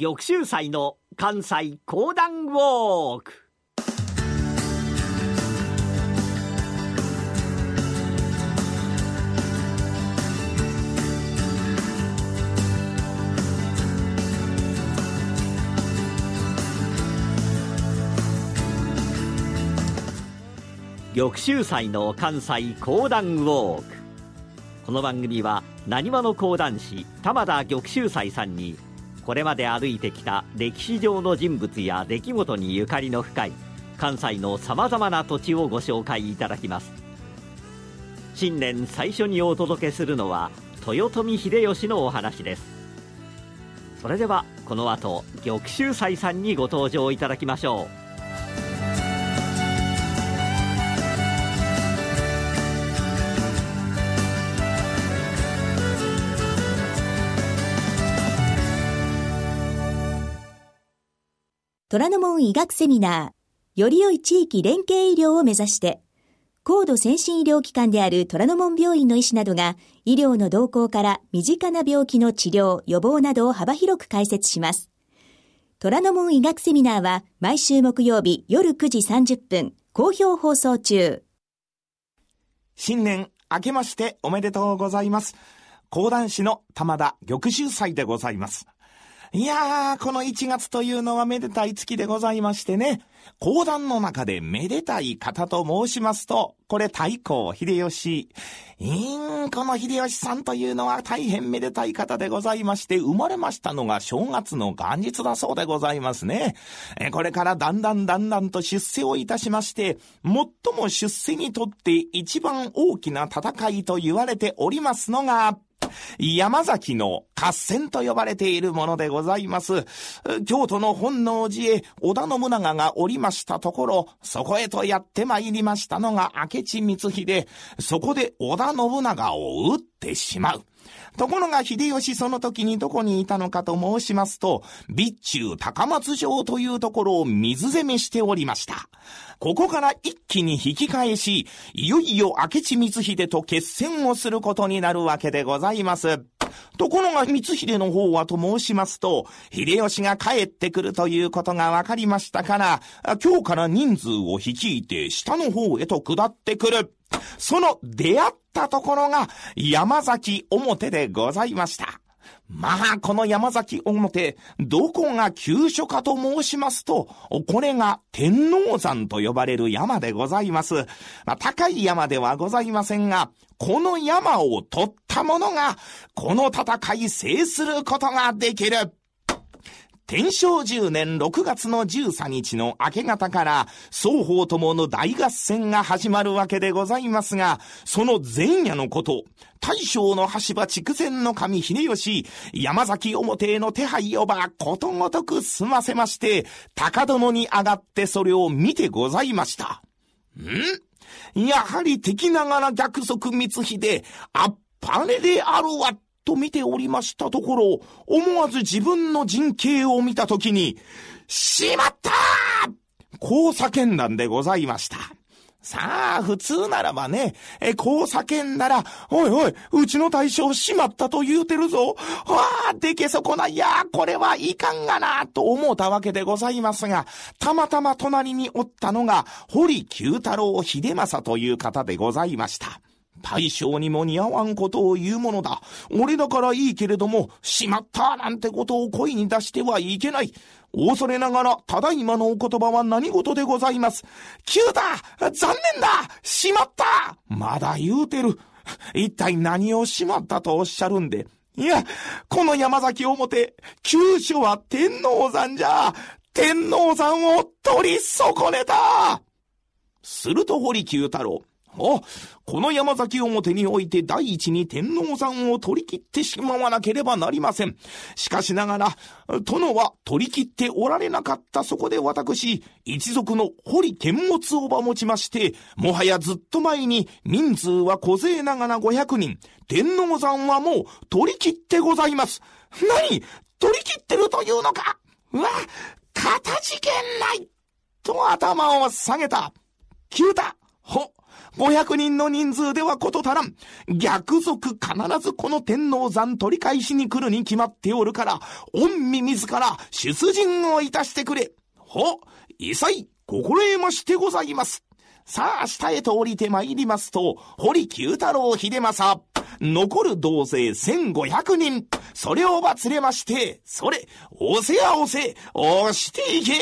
玉州祭の関西講談ウォーク。玉州祭の関西講談ウォーク。この番組はなにわの講談師玉田玉州祭さんにこれまで歩いてきた歴史上の人物や出来事にゆかりの深い関西のさまざまな土地をご紹介いただきます新年最初にお届けするのは豊臣秀吉のお話ですそれではこの後玉州斎さんにご登場いただきましょう虎ノ門医学セミナー、より良い地域連携医療を目指して、高度先進医療機関である虎ノ門病院の医師などが、医療の動向から身近な病気の治療、予防などを幅広く解説します。虎ノ門医学セミナーは、毎週木曜日夜9時30分、好評放送中。新年明けましておめでとうございます。講談師の玉田玉秀祭でございます。いやー、この1月というのはめでたい月でございましてね、講談の中でめでたい方と申しますと、これ太閤秀吉。うーん、この秀吉さんというのは大変めでたい方でございまして、生まれましたのが正月の元日だそうでございますね。これからだんだんだんだんと出世をいたしまして、最も出世にとって一番大きな戦いと言われておりますのが、山崎の合戦と呼ばれているものでございます。京都の本能寺へ織田信長がおりましたところ、そこへとやって参りましたのが明智光秀、そこで織田信長を撃ってしまう。ところが秀吉その時にどこにいたのかと申しますと、備中高松城というところを水攻めしておりました。ここから一気に引き返し、いよいよ明智光秀と決戦をすることになるわけでございます。ところが光秀の方はと申しますと、秀吉が帰ってくるということが分かりましたから、今日から人数を率いて下の方へと下ってくる。その出会ったところが山崎表でございました。まあ、この山崎表、どこが急所かと申しますと、これが天王山と呼ばれる山でございます。まあ、高い山ではございませんが、この山を取った者が、この戦い制することができる。天正10年6月の13日の明け方から双方ともの大合戦が始まるわけでございますが、その前夜のこと、大将の橋場筑前の神秀吉、山崎表への手配をばことごとく済ませまして、高殿に上がってそれを見てございました。ん？やはり敵ながら逆賊光秀、あっぱれであるわと見ておりましたところ、思わず自分の陣形を見たときに、しまったこう叫んだんでございました。さあ、普通ならばね、え、こう叫んだら、おいおい、うちの大将しまったと言うてるぞ。わあ、でけそこないや、これはいかんがな、と思ったわけでございますが、たまたま隣におったのが、堀九太郎秀政という方でございました。大将にも似合わんことを言うものだ。俺だからいいけれども、しまったなんてことを声に出してはいけない。恐れながら、ただいまのお言葉は何事でございます。急だ残念だしまったまだ言うてる。一体何をしまったとおっしゃるんで。いや、この山崎表、急所は天王山じゃ。天王山を取り損ねたすると堀九太郎。あ、この山崎表において第一に天皇山を取り切ってしまわなければなりません。しかしながら、殿は取り切っておられなかったそこで私、一族の堀剣物をば持ちまして、もはやずっと前に人数は小勢ながら500人、天皇山はもう取り切ってございます。何？取り切ってるというのか？うわ、かたじけないと頭を下げた。急だほ、500人の人数ではこと足らん。逆賊必ずこの天皇山取り返しに来るに決まっておるから、御身自ら出陣をいたしてくれ。ほ、いさい、心得ましてございます。さあ、下へと降りて参りますと、堀九太郎秀政、残る同勢1500人、それをば連れまして、それ、押せや押せ、押していけ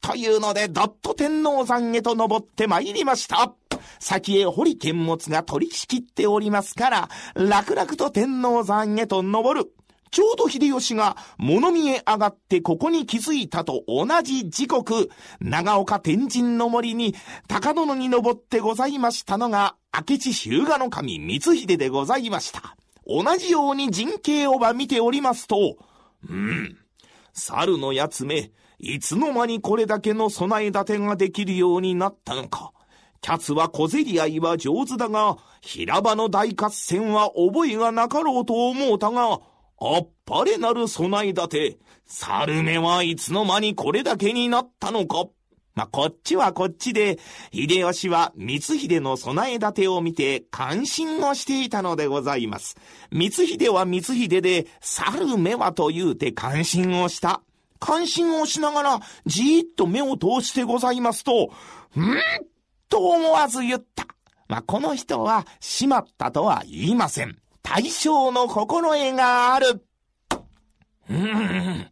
というので、どっと天皇山へと登って参りました。先へ堀剣物が取り仕切っておりますから、楽々と天皇山へと登る。ちょうど秀吉が物見へ上がってここに気づいたと同じ時刻、長岡天神の森に高殿に登ってございましたのが、明智日向の神光秀でございました。同じように人形をば見ておりますと、うん、猿のやつめ、いつの間にこれだけの備え立てができるようになったのか。キャツは小競り合いは上手だが、平場の大合戦は覚えがなかろうと思うたが、あっぱれなる備え立て。猿目はいつの間にこれだけになったのか。まあ、こっちはこっちで、秀吉は光秀の備え立てを見て感心をしていたのでございます。光秀は光秀で、猿目はと言うて感心をした。感心をしながら、じーっと目を通してございますと、んと思わず言った。まあ、この人は、しまったとは言いません。大将の心得がある。うん。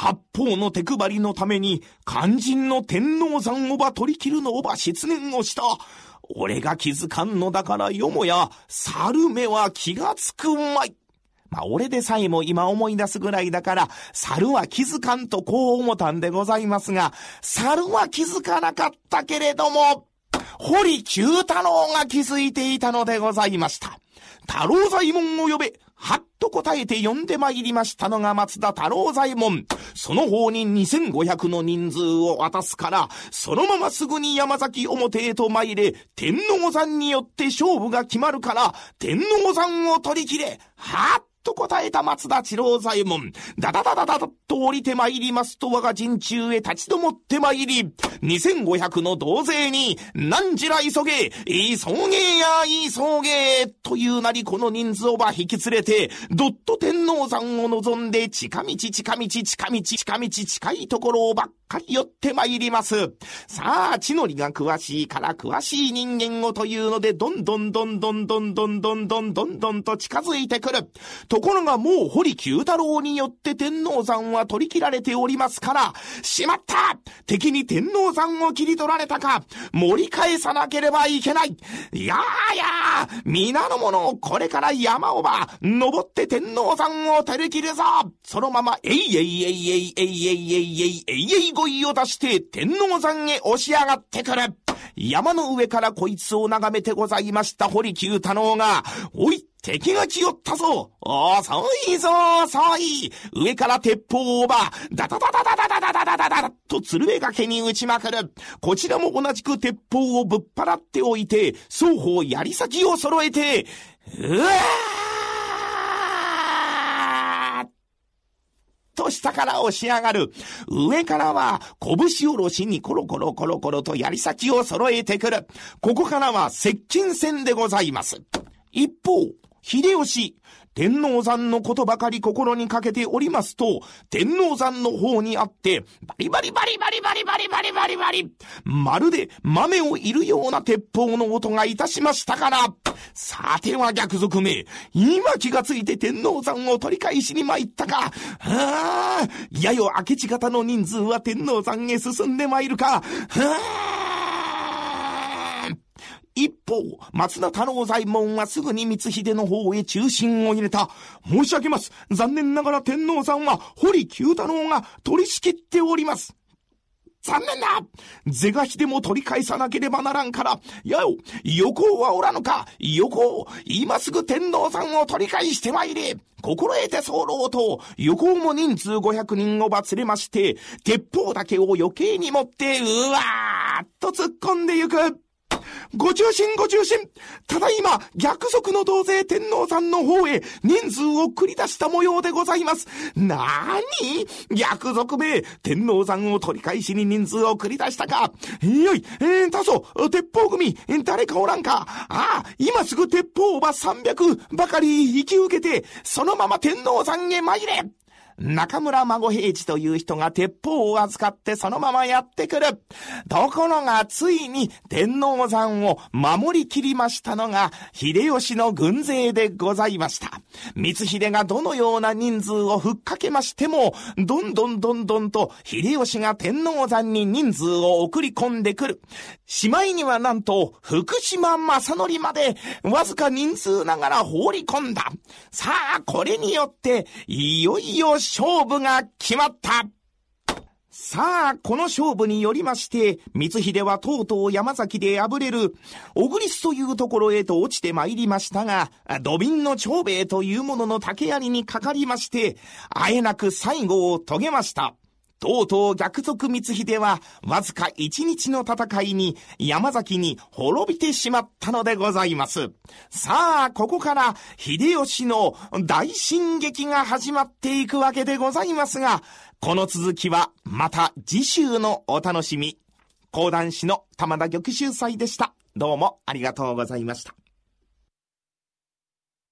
八方の手配りのために、肝心の天皇山をば取り切るのをば失念をした。俺が気づかんのだからよもや、猿目は気がつくまい。まあ、俺でさえも今思い出すぐらいだから、猿は気づかんとこう思ったんでございますが、猿は気づかなかったけれども、堀九太郎が気づいていたのでございました。太郎左衛門を呼べはっと答えて呼んで参りましたのが松田太郎左衛門。その方に2500の人数を渡すから、そのまますぐに山崎表へと参れ、天皇山によって勝負が決まるから、天皇山を取り切れ。はっと答えた松田次郎左衛門。だだだだだだと降りて参りますと我が陣中へ立ち止まって参り、2500の同勢に、何時ら急げ、急げや急げ、というなりこの人数をば引き連れて、どっと天皇山を望んで近道近道近道近道近いところをばっかり寄って参ります。さあ、地のりが詳しいから詳しい人間をというので、どんどんどんどんどんどんどんどんどんどんと近づいてくる。ところがもう堀九太郎によって天皇山は取り切られておりますから、しまった敵に天皇山を切り取られたか盛り返さなければいけないいやーやー皆の者、これから山をば、登って天皇山を照り切るぞ。そのまま、えいえいえいえいえいえいえいえいえいえい語彙を出して天皇山へ押し上がってくる。山の上からこいつを眺めてございました堀九太郎が、おい、敵が来よったぞ遅いぞ遅い上から鉄砲をば、ダダダダダダダダダダダダと鶴瓶掛けに撃ちまくる。こちらも同じく鉄砲をぶっ払っておいて、双方槍先を揃えて、うわと下から押し上がる。上からは拳おろしにコロコロコロコロと槍先を揃えてくる。ここからは接近戦でございます。一方、秀吉、天皇山のことばかり心にかけておりますと、天皇山の方にあって、バリバリバリバリバリバリバリバリバリ、まるで豆をいるような鉄砲の音がいたしましたから、さては逆賊め、今気がついて天皇山を取り返しに参ったか。はあ、やよ明智方の人数は天皇山へ進んで参るか。はあ、一方、松田太郎左衛門はすぐに光秀の方へ中心を入れた。申し上げます。残念ながら天皇さんは堀九太郎が取り仕切っております。残念だ是が非でも取り返さなければならんから、やよ、横はおらぬか横今すぐ天皇さんを取り返してまいれ心得て候と、横も人数500人をば連れまして、鉄砲だけを余計に持って、うわーっと突っ込んでゆくご中心ご中心ただいま、逆賊の同勢天皇さんの方へ人数を繰り出した模様でございます。なーに逆賊め、天皇さんを取り返しに人数を繰り出したか。よい、えー、たそ、鉄砲組、誰かおらんか。ああ、今すぐ鉄砲ば300ばかり引き受けて、そのまま天皇さんへ参れ。中村孫平次という人が鉄砲を預かってそのままやってくる。ところがついに天皇山を守りきりましたのが秀吉の軍勢でございました。光秀がどのような人数をふっかけましても、どんどんどんどんと秀吉が天皇山に人数を送り込んでくる。しまいにはなんと福島正則までわずか人数ながら放り込んだ。さあ、これによっていよいよ勝負が決まったさあ、この勝負によりまして、光秀はとうとう山崎で敗れる、オグリスというところへと落ちて参りましたが、土瓶の長兵衛というものの竹槍にかかりまして、あえなく最後を遂げました。とうとう逆賊光秀は、わずか一日の戦いに山崎に滅びてしまったのでございます。さあ、ここから秀吉の大進撃が始まっていくわけでございますが、この続きはまた次週のお楽しみ。講談師の玉田玉秀祭でした。どうもありがとうございました。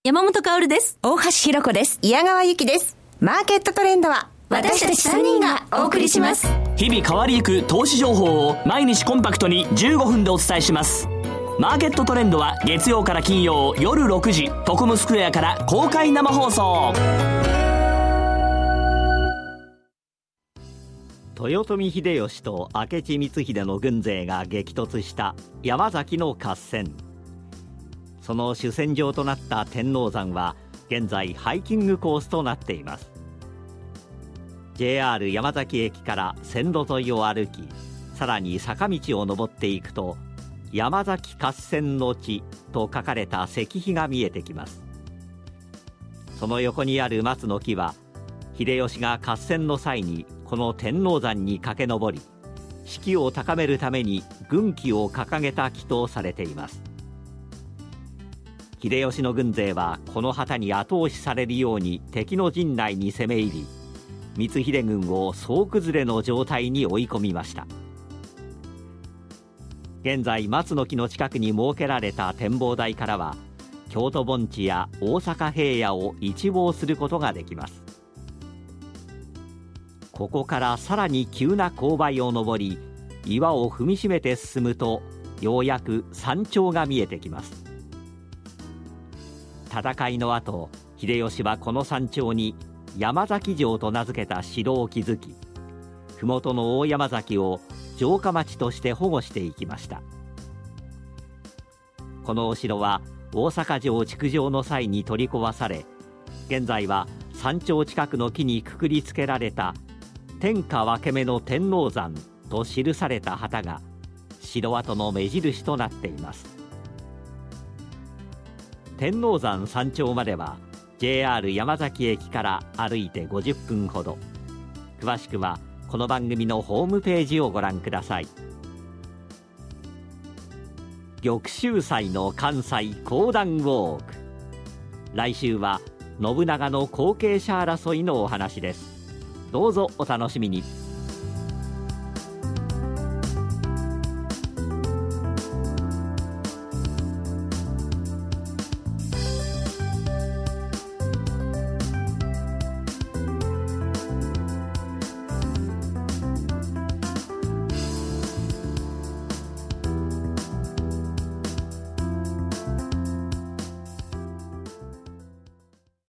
山本薫です。大橋弘子です。矢川由紀です。マーケットトレンドは私たち3人がお送りします。日々変わりゆく投資情報を毎日コンパクトに15分でお伝えします。マーケットトレンドは月曜から金曜夜6時トコムスクエアから公開生放送。豊臣秀吉と明智光秀の軍勢が激突した山崎の合戦。その主戦場となった天王山は現在ハイキングコースとなっています JR 山崎駅から線路沿いを歩きさらに坂道を登っていくと山崎合戦の地と書かれた石碑が見えてきます。その横にある松の木は秀吉が合戦の際にこの天王山に駆け上り士気を高めるために軍旗を掲げた木とされています。秀吉の軍勢はこの旗に後押しされるように敵の陣内に攻め入り光秀軍を総崩れの状態に追い込みました。現在松の木の近くに設けられた展望台からは京都盆地や大阪平野を一望することができます。ここからさらに急な勾配を登り岩を踏みしめて進むとようやく山頂が見えてきます。戦いの後秀吉はこの山頂に山崎城と名付けた城を築き麓の大山崎を城下町として保護していきました。このお城は大阪城築城の際に取り壊され現在は山頂近くの木にくくりつけられた天下分け目の天王山と記された旗が城跡の目印となっています。天王山山頂までは JR 山崎駅から歩いて50分ほど。詳しくはこの番組のホームページをご覧ください。玉州祭の関西講談ウォーク。来週は信長の後継者争いのお話です。どうぞお楽しみに。